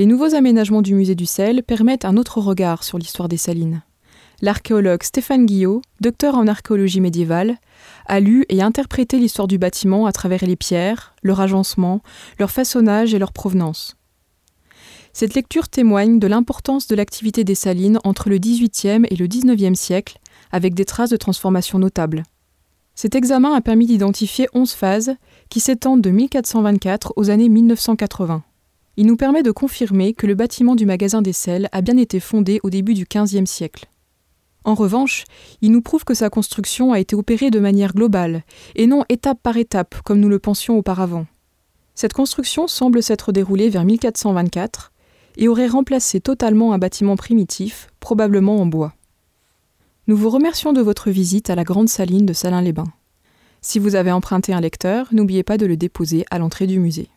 Les nouveaux aménagements du musée du sel permettent un autre regard sur l'histoire des salines. L'archéologue Stéphane Guillot, docteur en archéologie médiévale, a lu et interprété l'histoire du bâtiment à travers les pierres, leur agencement, leur façonnage et leur provenance. Cette lecture témoigne de l'importance de l'activité des salines entre le XVIIIe et le XIXe siècle, avec des traces de transformation notables. Cet examen a permis d'identifier 11 phases qui s'étendent de 1424 aux années 1980. Il nous permet de confirmer que le bâtiment du magasin des sels a bien été fondé au début du XVe siècle. En revanche, il nous prouve que sa construction a été opérée de manière globale, et non étape par étape comme nous le pensions auparavant. Cette construction semble s'être déroulée vers 1424 et aurait remplacé totalement un bâtiment primitif, probablement en bois. Nous vous remercions de votre visite à la Grande Saline de Salins-les-Bains. Si vous avez emprunté un lecteur, n'oubliez pas de le déposer à l'entrée du musée.